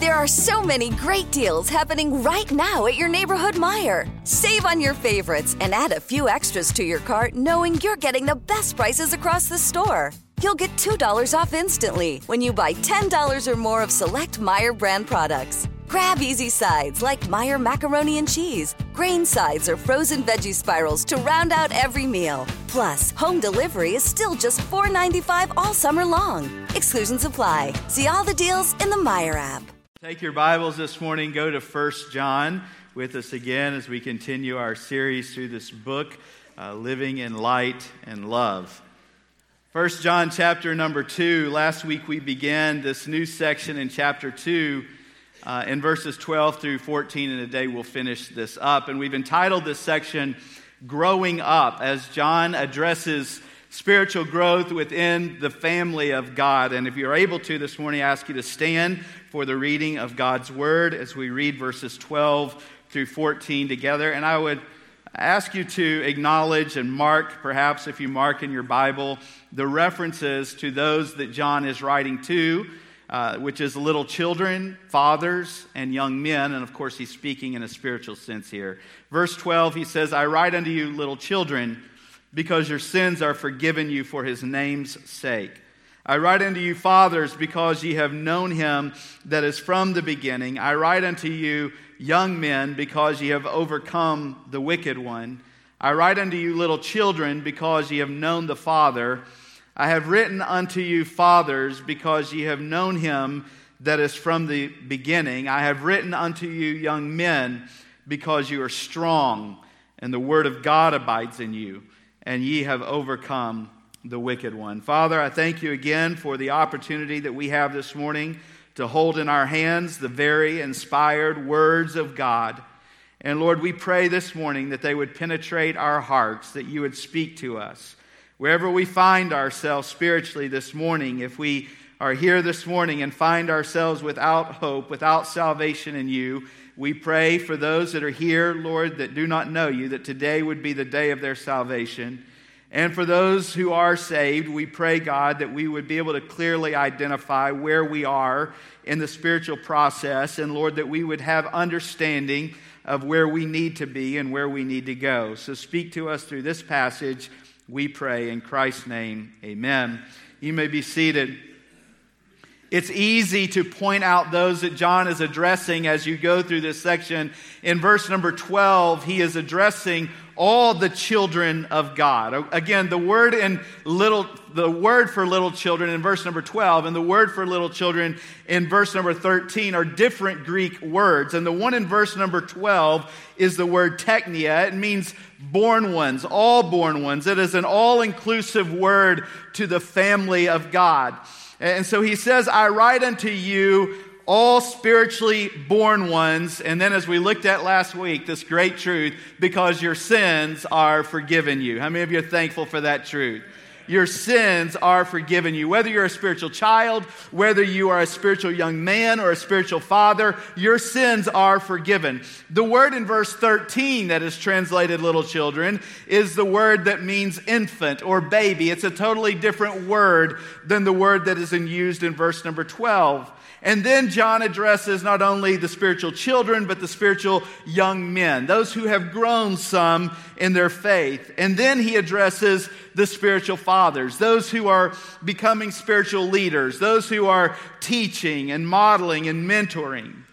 There are so many great deals happening right now at your neighborhood Meijer. Save on your favorites and add a few extras to your cart knowing you're getting the best prices across the store. You'll get $2 off instantly when you buy $10 or more of select Meijer brand products. Grab easy sides like Meijer macaroni and cheese, grain sides, or frozen veggie spirals to round out every meal. Plus, home delivery is still just $4.95 all summer long. Exclusions apply. See all the deals in the Meijer app. Take your Bibles this morning, go to 1 John with us again as we continue our series through this book, uh, Living in Light and Love. 1 John chapter number 2. Last week we began this new section in chapter 2 uh, in verses 12 through 14, and today we'll finish this up. And we've entitled this section Growing Up as John addresses spiritual growth within the family of God. And if you're able to this morning, I ask you to stand for the reading of God's word as we read verses 12 through 14 together. And I would ask you to acknowledge and mark, perhaps if you mark in your Bible, the references to those that John is writing to. Uh, which is little children, fathers, and young men. And of course, he's speaking in a spiritual sense here. Verse 12, he says, I write unto you, little children, because your sins are forgiven you for his name's sake. I write unto you, fathers, because ye have known him that is from the beginning. I write unto you, young men, because ye have overcome the wicked one. I write unto you, little children, because ye have known the Father. I have written unto you, fathers, because ye have known him that is from the beginning. I have written unto you, young men, because you are strong, and the word of God abides in you, and ye have overcome the wicked one. Father, I thank you again for the opportunity that we have this morning to hold in our hands the very inspired words of God. And Lord, we pray this morning that they would penetrate our hearts, that you would speak to us. Wherever we find ourselves spiritually this morning, if we are here this morning and find ourselves without hope, without salvation in you, we pray for those that are here, Lord, that do not know you, that today would be the day of their salvation. And for those who are saved, we pray, God, that we would be able to clearly identify where we are in the spiritual process, and Lord, that we would have understanding of where we need to be and where we need to go. So speak to us through this passage, we pray. In Christ's name, amen. You may be seated. It's easy to point out those that John is addressing as you go through this section. In verse number 12, he is addressing all the children of God. Again, the word in little the word for little children in verse number 12 and the word for little children in verse number 13 are different Greek words. And the one in verse number 12 is the word teknia. It means born ones, all born ones. It is an all-inclusive word to the family of God. And so he says, I write unto you all spiritually born ones. And then, as we looked at last week, this great truth because your sins are forgiven you. How many of you are thankful for that truth? Your sins are forgiven you. Whether you're a spiritual child, whether you are a spiritual young man or a spiritual father, your sins are forgiven. The word in verse 13 that is translated little children is the word that means infant or baby. It's a totally different word than the word that is used in verse number 12. And then John addresses not only the spiritual children, but the spiritual young men, those who have grown some in their faith. And then he addresses the spiritual fathers, those who are becoming spiritual leaders, those who are teaching and modeling and mentoring.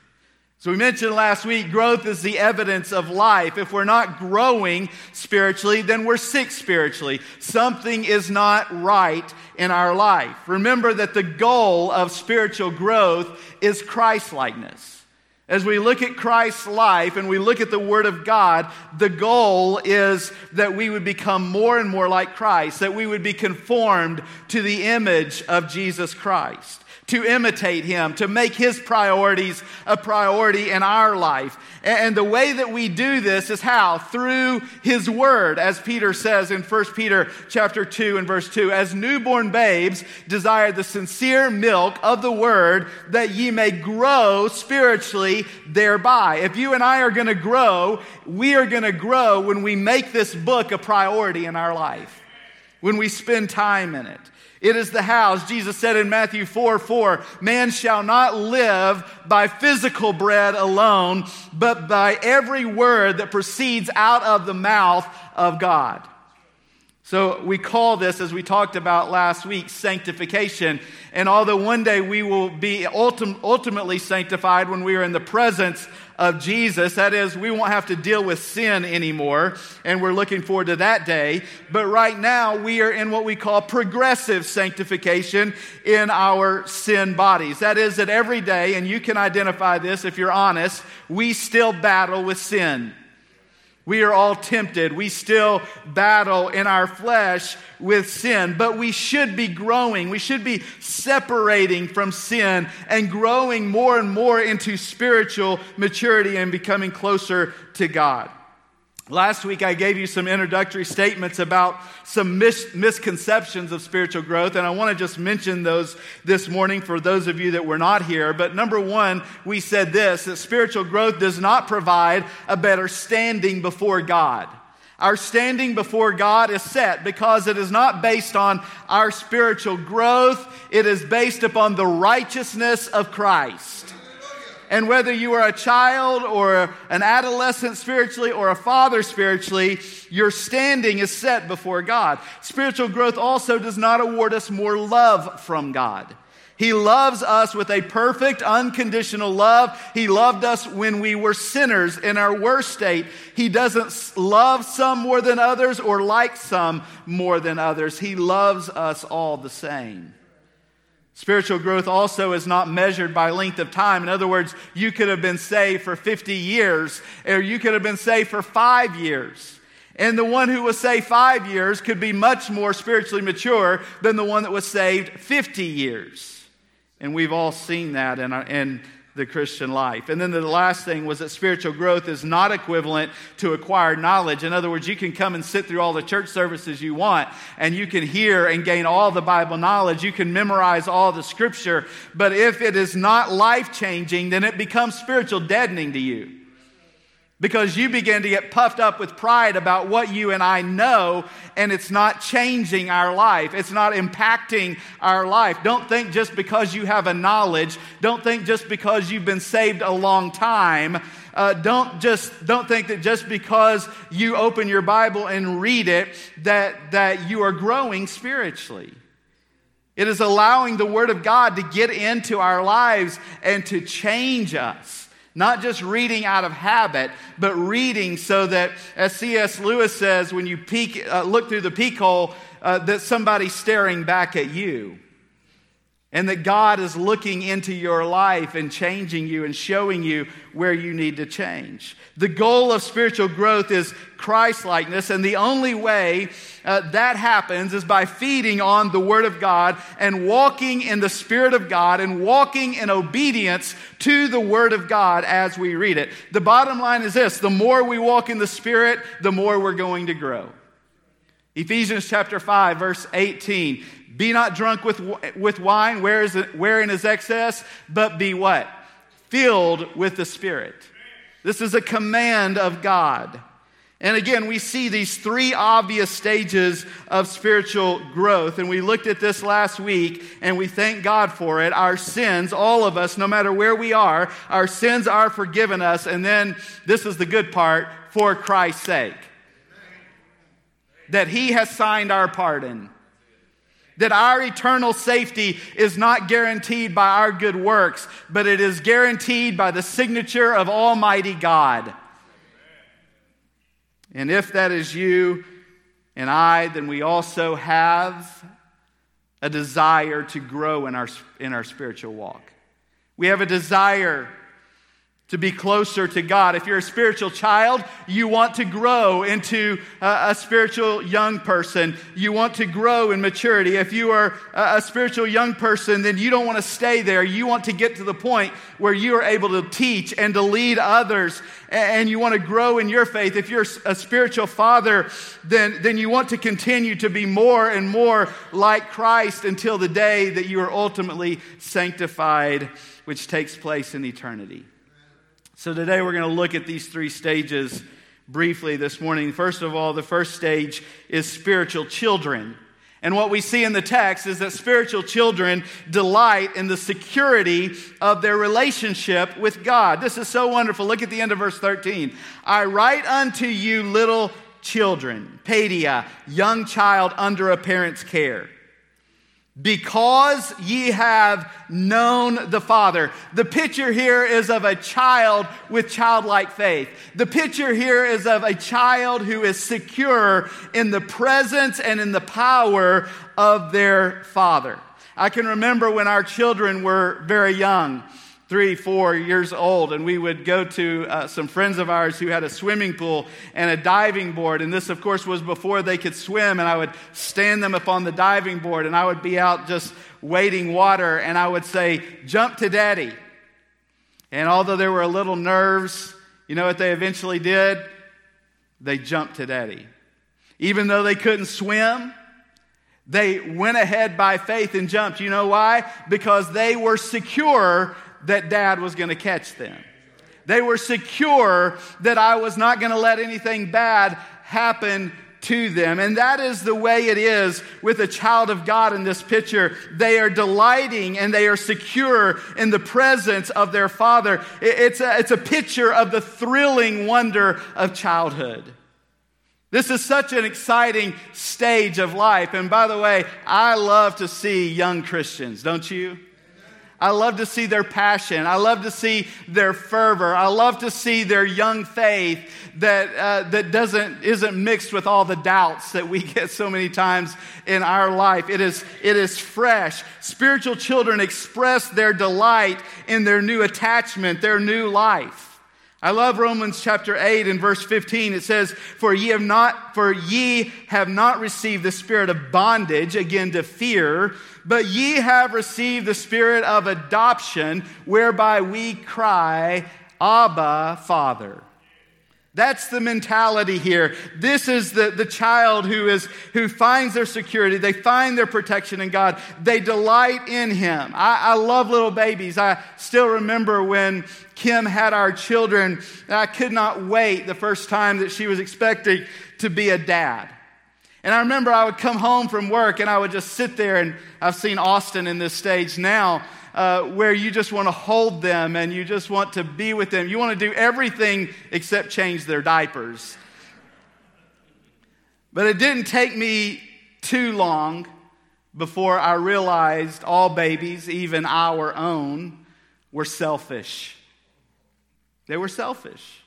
So, we mentioned last week growth is the evidence of life. If we're not growing spiritually, then we're sick spiritually. Something is not right in our life. Remember that the goal of spiritual growth is Christ likeness. As we look at Christ's life and we look at the Word of God, the goal is that we would become more and more like Christ, that we would be conformed to the image of Jesus Christ. To imitate him, to make his priorities a priority in our life. And the way that we do this is how? Through his word, as Peter says in 1 Peter chapter 2 and verse 2, as newborn babes desire the sincere milk of the word that ye may grow spiritually thereby. If you and I are going to grow, we are going to grow when we make this book a priority in our life, when we spend time in it. It is the house. Jesus said in Matthew 4 4, man shall not live by physical bread alone, but by every word that proceeds out of the mouth of God. So we call this, as we talked about last week, sanctification. And although one day we will be ultim- ultimately sanctified when we are in the presence of Jesus. That is, we won't have to deal with sin anymore, and we're looking forward to that day. But right now, we are in what we call progressive sanctification in our sin bodies. That is, that every day, and you can identify this if you're honest, we still battle with sin. We are all tempted. We still battle in our flesh with sin, but we should be growing. We should be separating from sin and growing more and more into spiritual maturity and becoming closer to God. Last week, I gave you some introductory statements about some mis- misconceptions of spiritual growth, and I want to just mention those this morning for those of you that were not here. But number one, we said this that spiritual growth does not provide a better standing before God. Our standing before God is set because it is not based on our spiritual growth, it is based upon the righteousness of Christ. And whether you are a child or an adolescent spiritually or a father spiritually, your standing is set before God. Spiritual growth also does not award us more love from God. He loves us with a perfect, unconditional love. He loved us when we were sinners in our worst state. He doesn't love some more than others or like some more than others. He loves us all the same. Spiritual growth also is not measured by length of time. In other words, you could have been saved for 50 years, or you could have been saved for five years. And the one who was saved five years could be much more spiritually mature than the one that was saved 50 years. And we've all seen that in, our, in the Christian life. And then the last thing was that spiritual growth is not equivalent to acquired knowledge. In other words, you can come and sit through all the church services you want, and you can hear and gain all the Bible knowledge. You can memorize all the scripture. But if it is not life changing, then it becomes spiritual deadening to you because you begin to get puffed up with pride about what you and I know, and it's not changing our life. It's not impacting our life. Don't think just because you have a knowledge, don't think just because you've been saved a long time. Uh, don't just don't think that just because you open your Bible and read it that that you are growing spiritually. It is allowing the Word of God to get into our lives and to change us. Not just reading out of habit, but reading so that, as C.S. Lewis says, when you peek, uh, look through the peek hole, uh, that somebody's staring back at you. And that God is looking into your life and changing you and showing you where you need to change. The goal of spiritual growth is Christ likeness, and the only way uh, that happens is by feeding on the Word of God and walking in the Spirit of God and walking in obedience to the Word of God as we read it. The bottom line is this the more we walk in the Spirit, the more we're going to grow. Ephesians chapter 5, verse 18. Be not drunk with, with wine, wherein is excess, but be what? Filled with the Spirit. This is a command of God. And again, we see these three obvious stages of spiritual growth. And we looked at this last week and we thank God for it. Our sins, all of us, no matter where we are, our sins are forgiven us. And then this is the good part for Christ's sake that He has signed our pardon that our eternal safety is not guaranteed by our good works, but it is guaranteed by the signature of Almighty God. And if that is you and I, then we also have a desire to grow in our, in our spiritual walk. We have a desire to be closer to God. If you're a spiritual child, you want to grow into a, a, spiritual young person. You want to grow in maturity. If you are a, a spiritual young person, then you don't want to stay there. You want to get to the point where you are able to teach and to lead others and, and you want to grow in your faith. If you're a spiritual father, then, then you want to continue to be more and more like Christ until the day that you are ultimately sanctified, which takes place in eternity. So today we're going to look at these three stages briefly this morning. First of all, the first stage is spiritual children. And what we see in the text is that spiritual children delight in the security of their relationship with God. This is so wonderful. Look at the end of verse 13. I write unto you little children, paidia, young child under a parent's care because ye have known the Father. The picture here is of a child with childlike faith. The picture here is of a child who is secure in the presence and in the power of their Father. I can remember when our children were very young three, four years old, and we would go to uh, some friends of ours who had a swimming pool and a diving board. And this, of course, was before they could swim. And I would stand them up on the diving board, and I would be out just wading water, and I would say, Jump to daddy. And although there were a little nerves, you know what they eventually did? They jumped to daddy. Even though they couldn't swim, they went ahead by faith and jumped. You know why? Because they were secure that dad was going to catch them. They were secure that I was not going to let anything bad happen to them. And that is the way it is with a child of God in this picture. They are delighting and they are secure in the presence of their father. It's a, it's a picture of the thrilling wonder of childhood. This is such an exciting stage of life. And by the way, I love to see young Christians, don't you? I love to see their passion. I love to see their fervor. I love to see their young faith that, uh, that doesn't, isn't mixed with all the doubts that we get so many times in our life. It is, it is fresh. Spiritual children express their delight in their new attachment, their new life. I love Romans chapter 8 and verse 15. It says, For ye have not, for ye have not received the spirit of bondage, again to fear, but ye have received the spirit of adoption, whereby we cry, Abba, Father. That's the mentality here. This is the, the child who is who finds their security. They find their protection in God. They delight in Him. I, I love little babies. I still remember when Kim had our children. I could not wait the first time that she was expecting to be a dad. And I remember I would come home from work and I would just sit there, and I've seen Austin in this stage now uh, where you just want to hold them and you just want to be with them. You want to do everything except change their diapers. But it didn't take me too long before I realized all babies, even our own, were selfish. They were selfish.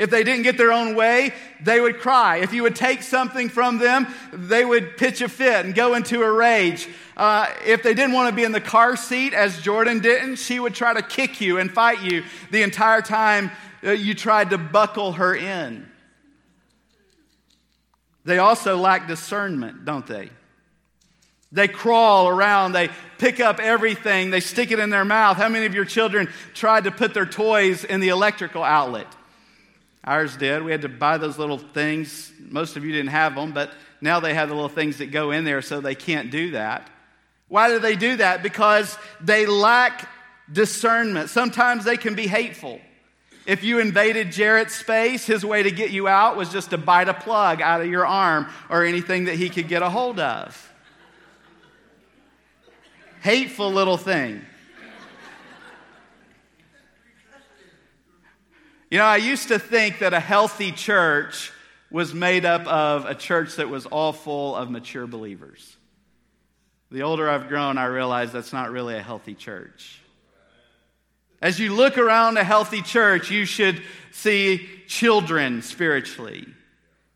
If they didn't get their own way, they would cry. If you would take something from them, they would pitch a fit and go into a rage. Uh, if they didn't want to be in the car seat, as Jordan didn't, she would try to kick you and fight you the entire time uh, you tried to buckle her in. They also lack discernment, don't they? They crawl around, they pick up everything, they stick it in their mouth. How many of your children tried to put their toys in the electrical outlet? Ours did. We had to buy those little things. Most of you didn't have them, but now they have the little things that go in there so they can't do that. Why do they do that? Because they lack discernment. Sometimes they can be hateful. If you invaded Jarrett's space, his way to get you out was just to bite a plug out of your arm or anything that he could get a hold of. Hateful little thing. You know, I used to think that a healthy church was made up of a church that was all full of mature believers. The older I've grown, I realize that's not really a healthy church. As you look around a healthy church, you should see children spiritually,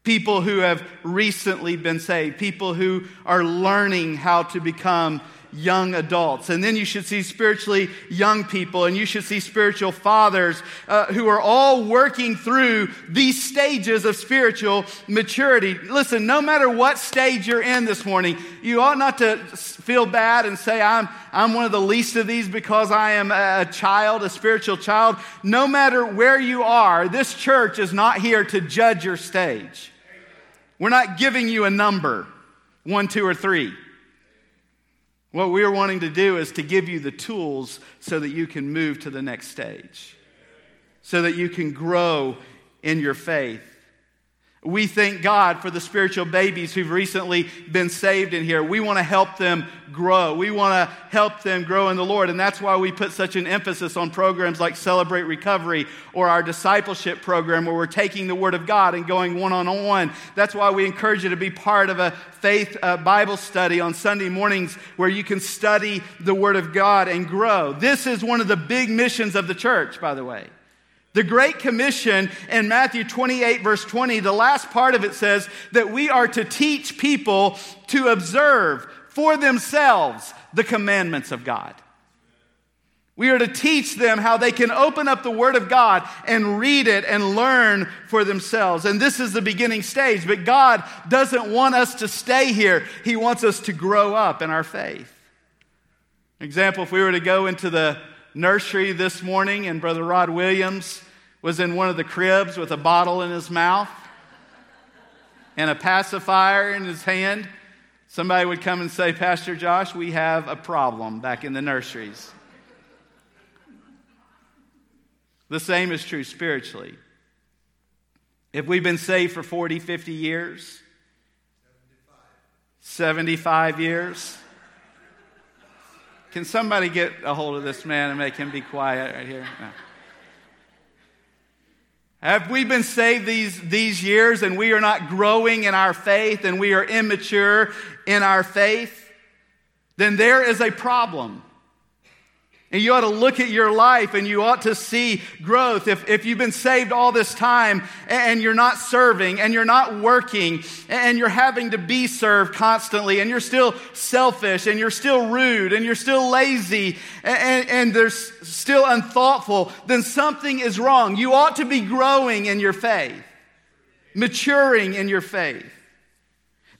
people who have recently been saved, people who are learning how to become young adults. And then you should see spiritually young people, and you should see spiritual fathers uh, who are all working through these stages of spiritual maturity. Listen, no matter what stage you're in this morning, you ought not to feel bad and say, I'm, I'm one of the least of these because I am a child, a spiritual child. No matter where you are, this church is not here to judge your stage. We're not giving you a number, one, two, or three. What we are wanting to do is to give you the tools so that you can move to the next stage, so that you can grow in your faith. We thank God for the spiritual babies who've recently been saved in here. We want to help them grow. We want to help them grow in the Lord. And that's why we put such an emphasis on programs like Celebrate Recovery or our discipleship program where we're taking the Word of God and going one on one. That's why we encourage you to be part of a faith uh, Bible study on Sunday mornings where you can study the Word of God and grow. This is one of the big missions of the church, by the way. The Great Commission in Matthew 28, verse 20, the last part of it says that we are to teach people to observe for themselves the commandments of God. We are to teach them how they can open up the Word of God and read it and learn for themselves. And this is the beginning stage, but God doesn't want us to stay here. He wants us to grow up in our faith. Example, if we were to go into the nursery this morning and Brother Rod Williams was in one of the cribs with a bottle in his mouth and a pacifier in his hand, somebody would come and say, Pastor Josh, we have a problem back in the nurseries. The same is true spiritually. If we've been saved for 40, 50 years, 75 years, can somebody get a hold of this man and make him be quiet right here? No. Have we been saved these, these years and we are not growing in our faith and we are immature in our faith? Then there is a problem. And you ought to look at your life and you ought to see growth. If, if you've been saved all this time and you're not serving and you're not working and you're having to be served constantly and you're still selfish and you're still rude and you're still lazy and, and there's still unthoughtful, then something is wrong. You ought to be growing in your faith, maturing in your faith.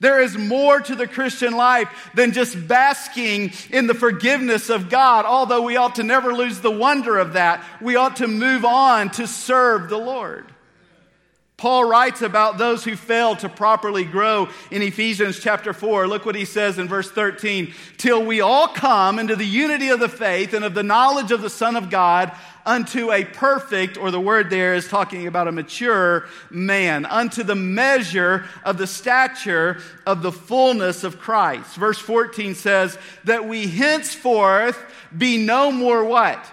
There is more to the Christian life than just basking in the forgiveness of God. Although we ought to never lose the wonder of that, we ought to move on to serve the Lord. Paul writes about those who fail to properly grow in Ephesians chapter 4. Look what he says in verse 13. Till we all come into the unity of the faith and of the knowledge of the Son of God unto a perfect, or the word there is talking about a mature man, unto the measure of the stature of the fullness of Christ. Verse 14 says that we henceforth be no more what?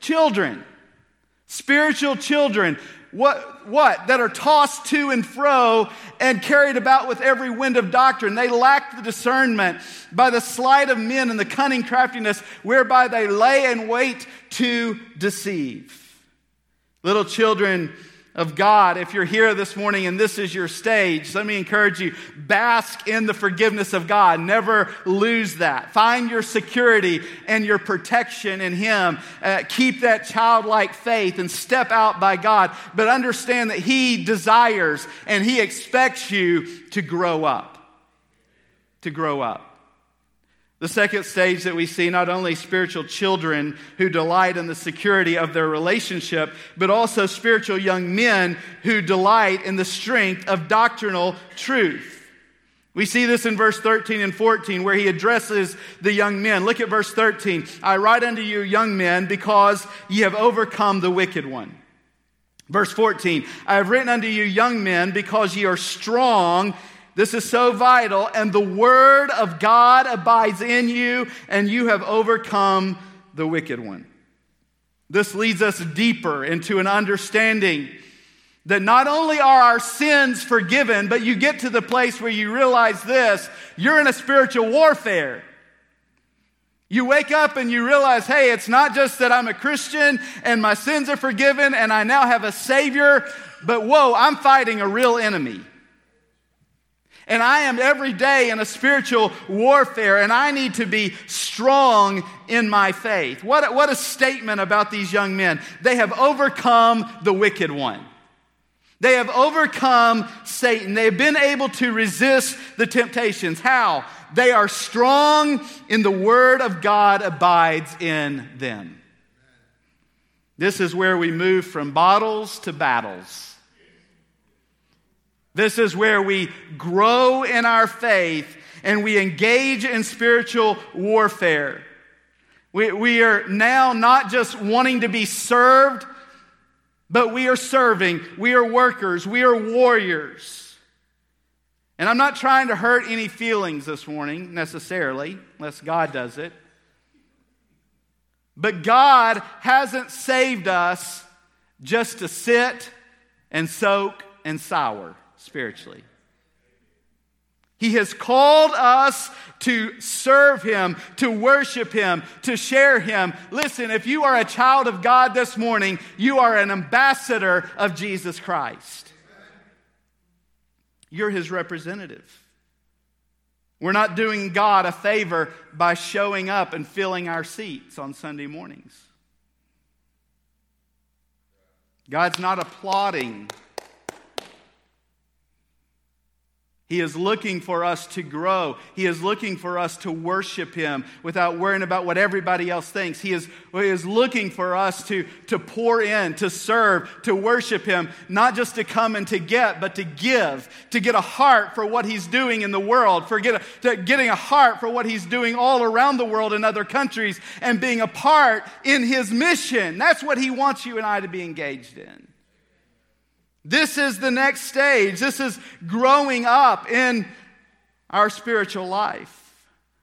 Children. Spiritual children what, what? That are tossed to and fro and carried about with every wind of doctrine. They lack the discernment by the sleight of men and the cunning craftiness whereby they lay in wait to deceive. Little children, of God. If you're here this morning and this is your stage, let me encourage you bask in the forgiveness of God. Never lose that. Find your security and your protection in Him. Uh, keep that childlike faith and step out by God. But understand that He desires and He expects you to grow up. To grow up. The second stage that we see not only spiritual children who delight in the security of their relationship, but also spiritual young men who delight in the strength of doctrinal truth. We see this in verse 13 and 14 where he addresses the young men. Look at verse 13. I write unto you, young men, because ye have overcome the wicked one. Verse 14, I have written unto you, young men, because ye are strong this is so vital. And the word of God abides in you, and you have overcome the wicked one. This leads us deeper into an understanding that not only are our sins forgiven, but you get to the place where you realize this you're in a spiritual warfare. You wake up and you realize, hey, it's not just that I'm a Christian and my sins are forgiven and I now have a Savior, but whoa, I'm fighting a real enemy. And I am every day in a spiritual warfare, and I need to be strong in my faith. What, what a statement about these young men. They have overcome the wicked one. They have overcome Satan. They have been able to resist the temptations. How? They are strong in the word of God abides in them. This is where we move from bottles to battles. This is where we grow in our faith and we engage in spiritual warfare. We, we are now not just wanting to be served, but we are serving. We are workers. We are warriors. And I'm not trying to hurt any feelings this morning necessarily, unless God does it. But God hasn't saved us just to sit and soak and sour spiritually. He has called us to serve Him, to worship Him, to share Him. Listen, if you are a child of God this morning, you are an ambassador of Jesus Christ. You're His representative. We're not doing God a favor by showing up and filling our seats on Sunday mornings. God's not applauding He is looking for us to grow. He is looking for us to worship Him without worrying about what everybody else thinks. He is, he is looking for us to, to pour in, to serve, to worship Him, not just to come and to get, but to give, to get a heart for what He's doing in the world, for get a, getting a heart for what He's doing all around the world in other countries, and being a part in His mission. That's what He wants you and I to be engaged in. This is the next stage. This is growing up in our spiritual life.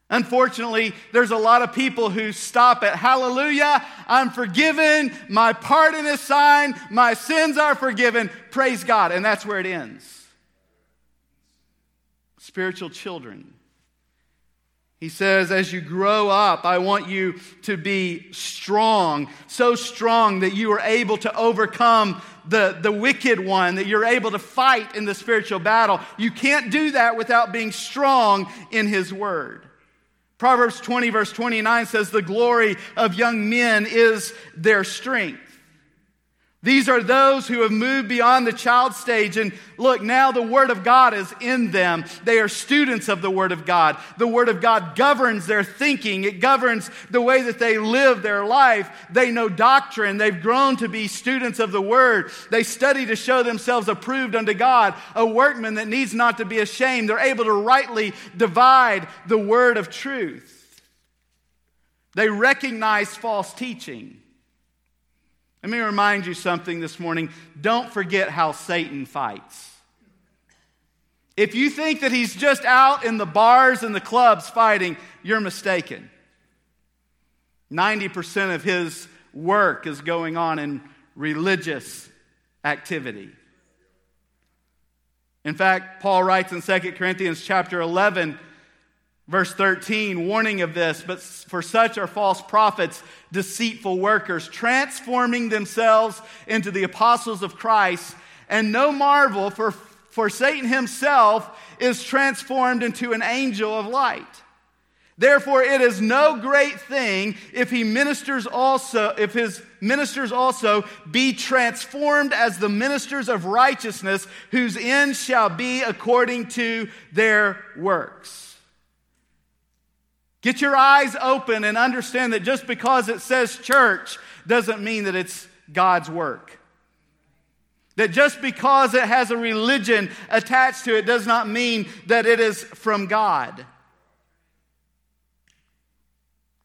Unfortunately, there's a lot of people who stop at hallelujah, I'm forgiven, my pardon is signed, my sins are forgiven, praise God, and that's where it ends. Spiritual children. He says, as you grow up, I want you to be strong, so strong that you are able to overcome the, the wicked one, that you're able to fight in the spiritual battle. You can't do that without being strong in His Word. Proverbs 20, verse 29 says, The glory of young men is their strength. These are those who have moved beyond the child stage. And look, now the Word of God is in them. They are students of the Word of God. The Word of God governs their thinking, it governs the way that they live their life. They know doctrine. They've grown to be students of the Word. They study to show themselves approved unto God, a workman that needs not to be ashamed. They're able to rightly divide the Word of truth. They recognize false teaching. Let me remind you something this morning. Don't forget how Satan fights. If you think that he's just out in the bars and the clubs fighting, you're mistaken. 90% of his work is going on in religious activity. In fact, Paul writes in 2 Corinthians chapter 11 Verse 13, warning of this, but for such are false prophets, deceitful workers, transforming themselves into the apostles of Christ. And no marvel, for, for Satan himself is transformed into an angel of light. Therefore, it is no great thing if he ministers also, if his ministers also be transformed as the ministers of righteousness, whose end shall be according to their works. Get your eyes open and understand that just because it says church doesn't mean that it's God's work. That just because it has a religion attached to it does not mean that it is from God.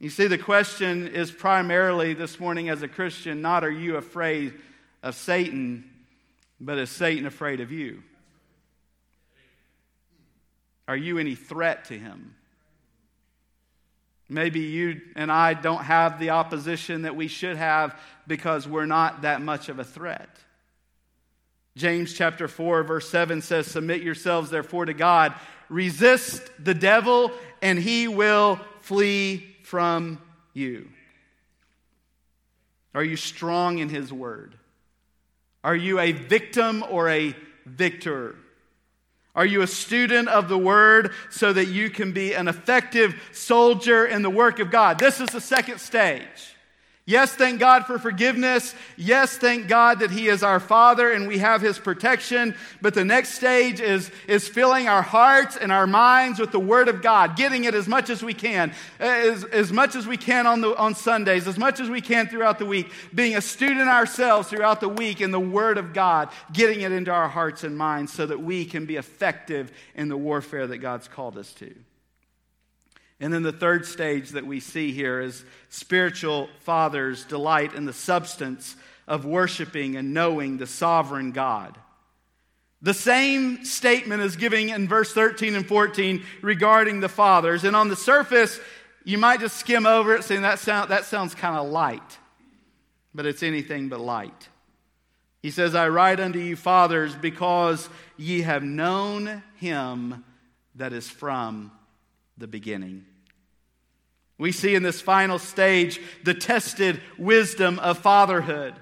You see, the question is primarily this morning as a Christian not are you afraid of Satan, but is Satan afraid of you? Are you any threat to him? Maybe you and I don't have the opposition that we should have because we're not that much of a threat. James chapter 4, verse 7 says, Submit yourselves therefore to God, resist the devil, and he will flee from you. Are you strong in his word? Are you a victim or a victor? Are you a student of the Word so that you can be an effective soldier in the work of God? This is the second stage. Yes, thank God for forgiveness. Yes, thank God that He is our Father and we have His protection. But the next stage is, is filling our hearts and our minds with the Word of God, getting it as much as we can, as, as much as we can on, the, on Sundays, as much as we can throughout the week, being a student ourselves throughout the week in the Word of God, getting it into our hearts and minds so that we can be effective in the warfare that God's called us to. And then the third stage that we see here is spiritual fathers delight in the substance of worshiping and knowing the sovereign God. The same statement is given in verse 13 and 14 regarding the fathers. And on the surface, you might just skim over it saying that, sound, that sounds kind of light, but it's anything but light. He says, I write unto you, fathers, because ye have known him that is from the beginning. We see in this final stage the tested wisdom of fatherhood.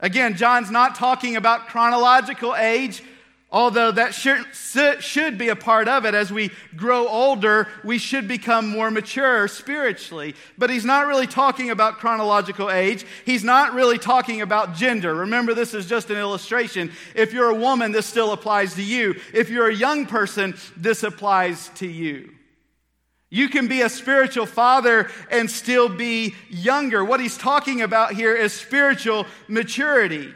Again, John's not talking about chronological age, although that should, be a part of it. As we grow older, we should become more mature spiritually. But he's not really talking about chronological age. He's not really talking about gender. Remember, this is just an illustration. If you're a woman, this still applies to you. If you're a young person, this applies to you. You can be a spiritual father and still be younger. What he's talking about here is spiritual maturity.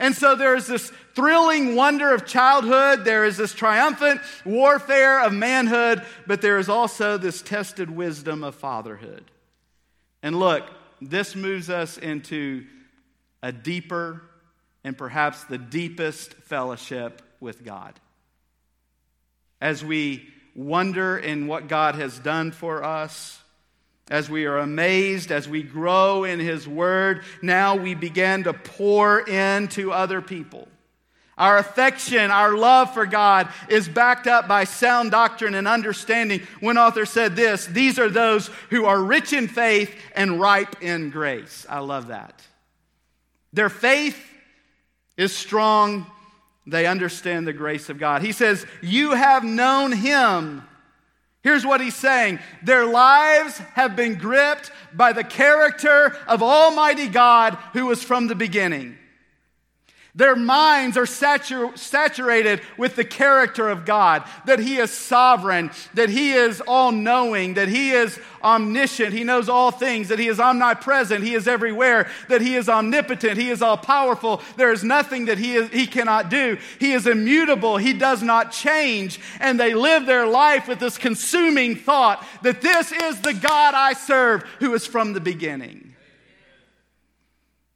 And so there is this thrilling wonder of childhood, there is this triumphant warfare of manhood, but there is also this tested wisdom of fatherhood. And look, this moves us into a deeper and perhaps the deepest fellowship with God. As we wonder in what God has done for us, as we are amazed, as we grow in His Word, now we begin to pour into other people. Our affection, our love for God is backed up by sound doctrine and understanding. One author said this These are those who are rich in faith and ripe in grace. I love that. Their faith is strong they understand the grace of God. He says, You have known him. Here's what he's saying Their lives have been gripped by the character of Almighty God who was from the beginning. Their minds are satur- saturated with the character of God, that He is sovereign, that He is all knowing, that He is omniscient, He knows all things, that He is omnipresent, He is everywhere, that He is omnipotent, He is all powerful. There is nothing that he, is, he cannot do. He is immutable, He does not change. And they live their life with this consuming thought that this is the God I serve who is from the beginning.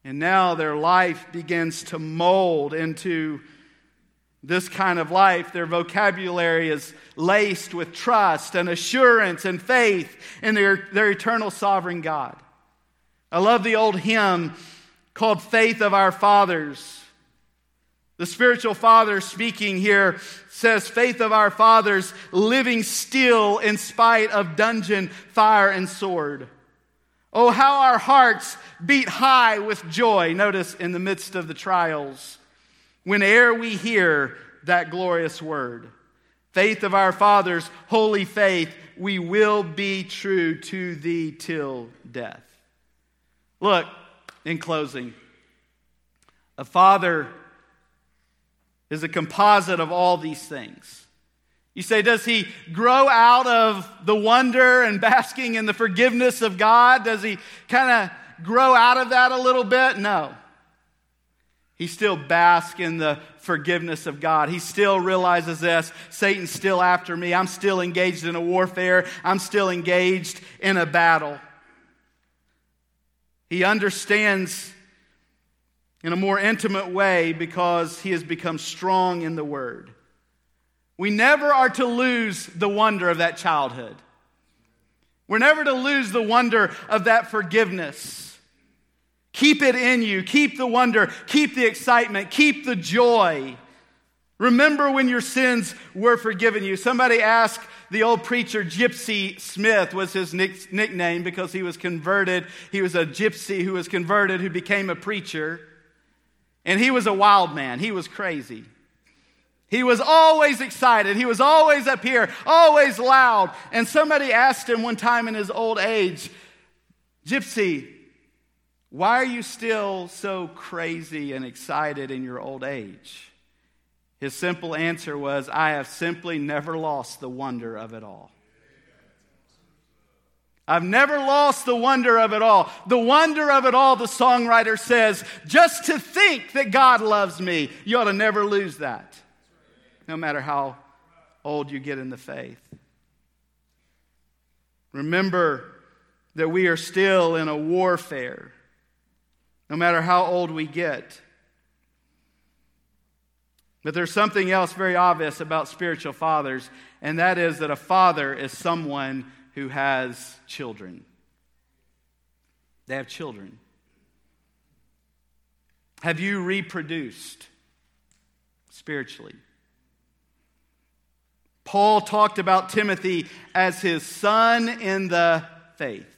And now their life begins to mold into this kind of life. Their vocabulary is laced with trust and assurance and faith in their, their eternal sovereign God. I love the old hymn called Faith of Our Fathers. The spiritual father speaking here says, Faith of our fathers, living still in spite of dungeon, fire, and sword. Oh, how our hearts beat high with joy, notice in the midst of the trials, whene'er we hear that glorious word. Faith of our fathers, holy faith, we will be true to thee till death. Look, in closing, a father is a composite of all these things. You say, does he grow out of the wonder and basking in the forgiveness of God? Does he kind of grow out of that a little bit? No. He still basks in the forgiveness of God. He still realizes this Satan's still after me. I'm still engaged in a warfare, I'm still engaged in a battle. He understands in a more intimate way because he has become strong in the Word. We never are to lose the wonder of that childhood. We're never to lose the wonder of that forgiveness. Keep it in you. Keep the wonder. Keep the excitement. Keep the joy. Remember when your sins were forgiven you. Somebody asked the old preacher, Gypsy Smith was his nick- nickname because he was converted. He was a gypsy who was converted, who became a preacher. And he was a wild man. He was crazy. He was always excited. He was always up here, always loud. And somebody asked him one time in his old age, Gypsy, why are you still so crazy and excited in your old age? His simple answer was, I have simply never lost the wonder of it all. I've never lost the wonder of it all. The wonder of it all, the songwriter says, just to think that God loves me, you ought to never lose that, no matter how old you get in the faith. Remember that we are still in a warfare, no matter how old we get. But there's something else very obvious about spiritual fathers, and that is that a father is someone who has children. They have children. Have you reproduced spiritually? Paul talked about Timothy as his son in the faith,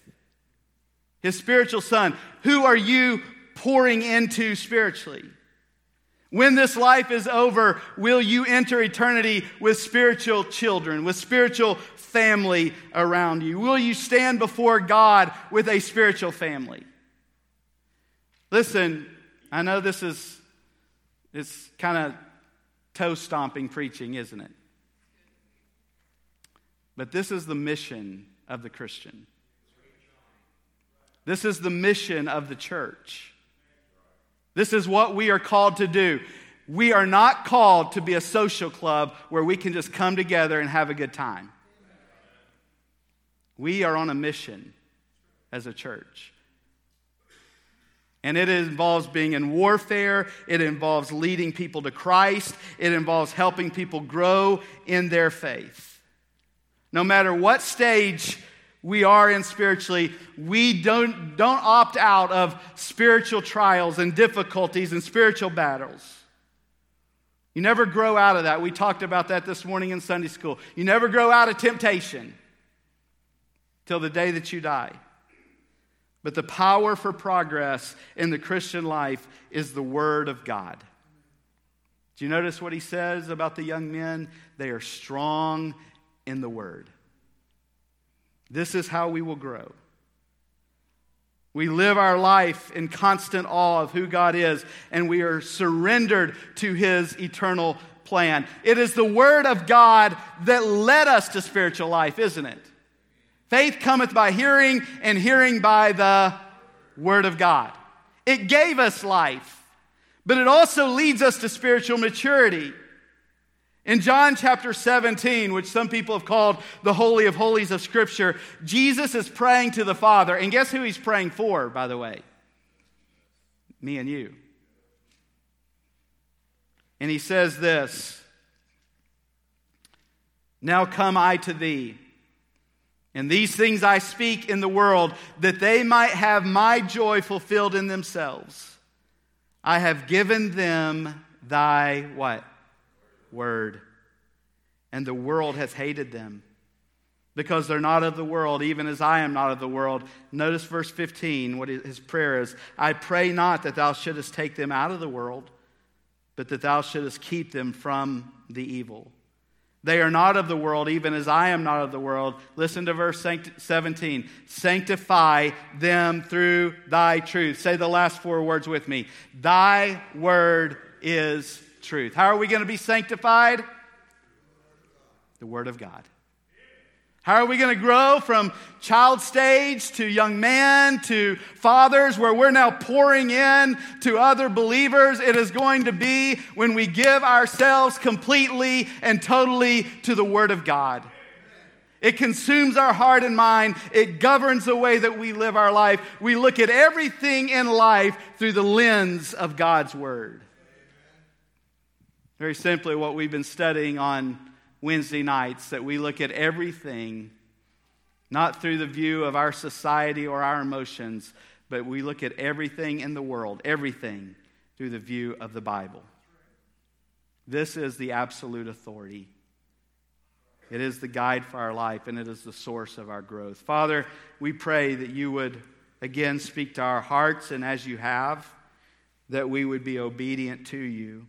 his spiritual son. Who are you pouring into spiritually? When this life is over, will you enter eternity with spiritual children, with spiritual family around you? Will you stand before God with a spiritual family? Listen, I know this is it's kind of toe stomping preaching, isn't it? But this is the mission of the Christian. This is the mission of the church. This is what we are called to do. We are not called to be a social club where we can just come together and have a good time. We are on a mission as a church. And it involves being in warfare. It involves leading people to Christ. It involves helping people grow in their faith. No matter what stage we are in spiritually, we don't, don't opt out of spiritual trials and difficulties and spiritual battles. You never grow out of that. We talked about that this morning in Sunday school. You never grow out of temptation till the day that you die. But the power for progress in the Christian life is the Word of God. Do you notice what he says about the young men? They are strong in the Word. This is how we will grow. We live our life in constant awe of who God is, and we are surrendered to His eternal plan. It is the Word of God that led us to spiritual life, isn't it? Faith cometh by hearing, and hearing by the Word of God. It gave us life, but it also leads us to spiritual maturity. In John chapter 17, which some people have called the Holy of Holies of Scripture, Jesus is praying to the Father. And guess who he's praying for, by the way? Me and you. And he says this Now come I to thee. And these things I speak in the world, that they might have my joy fulfilled in themselves. I have given them thy what? Word. And the world has hated them because they're not of the world, even as I am not of the world. Notice verse 15, what his prayer is I pray not that thou shouldest take them out of the world, but that thou shouldest keep them from the evil. They are not of the world, even as I am not of the world. Listen to verse 17. Sanctify them through thy truth. Say the last four words with me. Thy word is truth. How are we going to be sanctified? The Word of God. How are we going to grow from child stage to young man to fathers where we're now pouring in to other believers? It is going to be when we give ourselves completely and totally to the Word of God. It consumes our heart and mind. It governs the way that we live our life. We look at everything in life through the lens of God's Word. Very simply, what we've been studying on Wednesday nights that we look at everything not through the view of our society or our emotions, but we look at everything in the world, everything through the view of the Bible. This is the absolute authority. It is the guide for our life, and it is the source of our growth. Father, we pray that you would again speak to our hearts, and as you have, that we would be obedient to you.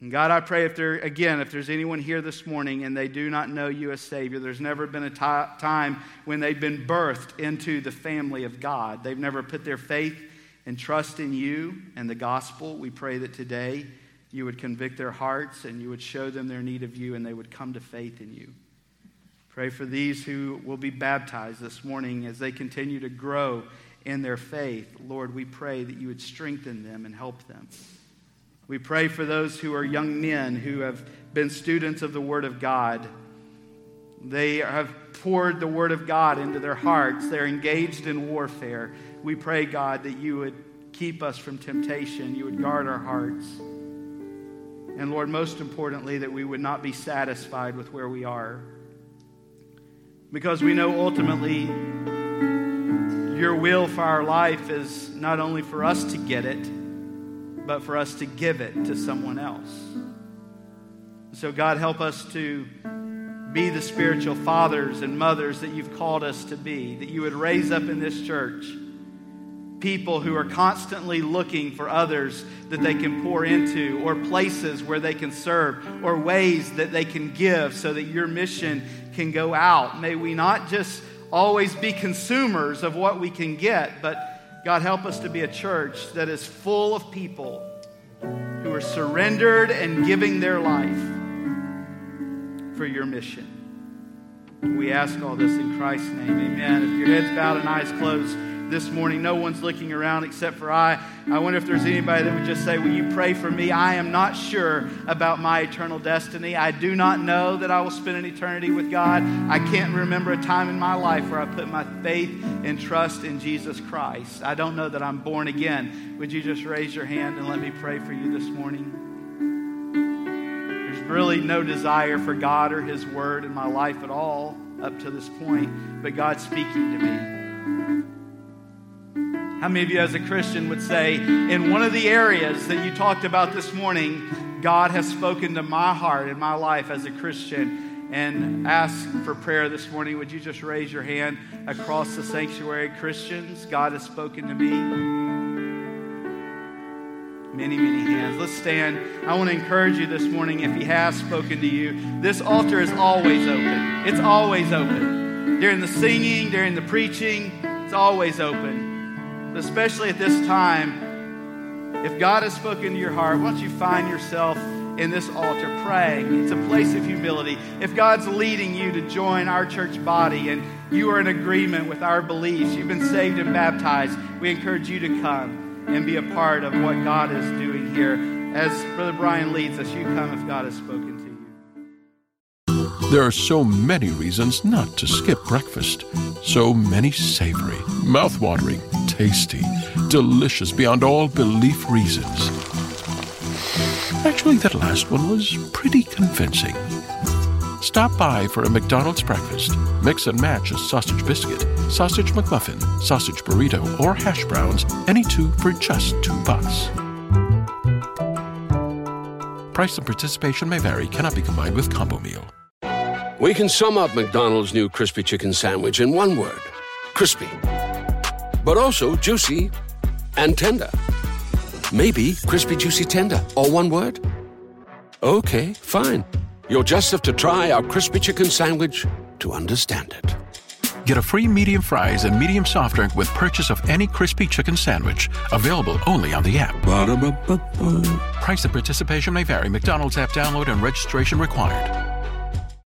And God, I pray if there, again, if there's anyone here this morning and they do not know you as Savior, there's never been a t- time when they've been birthed into the family of God. They've never put their faith and trust in you and the gospel. We pray that today you would convict their hearts and you would show them their need of you and they would come to faith in you. Pray for these who will be baptized this morning as they continue to grow in their faith. Lord, we pray that you would strengthen them and help them. We pray for those who are young men who have been students of the Word of God. They have poured the Word of God into their hearts. They're engaged in warfare. We pray, God, that you would keep us from temptation. You would guard our hearts. And Lord, most importantly, that we would not be satisfied with where we are. Because we know ultimately your will for our life is not only for us to get it but for us to give it to someone else. So, God, help us to be the spiritual fathers and mothers that you've called us to be, that you would raise up in this church people who are constantly looking for others that they can pour into, or places where they can serve, or ways that they can give so that your mission can go out. May we not just always be consumers of what we can get, but God, help us to be a church that is full of people who are surrendered and giving their life for your mission. We ask all this in Christ's name. Amen. If your head's bowed and eyes closed, this morning. No one's looking around except for I. I wonder if there's anybody that would just say, Will you pray for me? I am not sure about my eternal destiny. I do not know that I will spend an eternity with God. I can't remember a time in my life where I put my faith and trust in Jesus Christ. I don't know that I'm born again. Would you just raise your hand and let me pray for you this morning? There's really no desire for God or His Word in my life at all up to this point, but God's speaking to me. How many of you, as a Christian, would say, in one of the areas that you talked about this morning, God has spoken to my heart and my life as a Christian? And ask for prayer this morning. Would you just raise your hand across the sanctuary? Christians, God has spoken to me. Many, many hands. Let's stand. I want to encourage you this morning if He has spoken to you. This altar is always open. It's always open. During the singing, during the preaching, it's always open especially at this time, if God has spoken to your heart, once you find yourself in this altar praying, it's a place of humility. If God's leading you to join our church body and you are in agreement with our beliefs, you've been saved and baptized, we encourage you to come and be a part of what God is doing here. As Brother Brian leads us, you come if God has spoken to you. There are so many reasons not to skip breakfast. So many savory, mouth-watering tasty, delicious beyond all belief reasons. Actually, that last one was pretty convincing. Stop by for a McDonald's breakfast. Mix and match a sausage biscuit, sausage McMuffin, sausage burrito, or hash browns, any two for just two bucks. Price and participation may vary, cannot be combined with combo meal. We can sum up McDonald's new crispy chicken sandwich in one word crispy but also juicy and tender. Maybe crispy, juicy, tender, all one word? Okay, fine. You'll just have to try our crispy chicken sandwich to understand it. Get a free medium fries and medium soft drink with purchase of any crispy chicken sandwich. Available only on the app. Ba-da-ba-ba-ba. Price and participation may vary. McDonald's app download and registration required.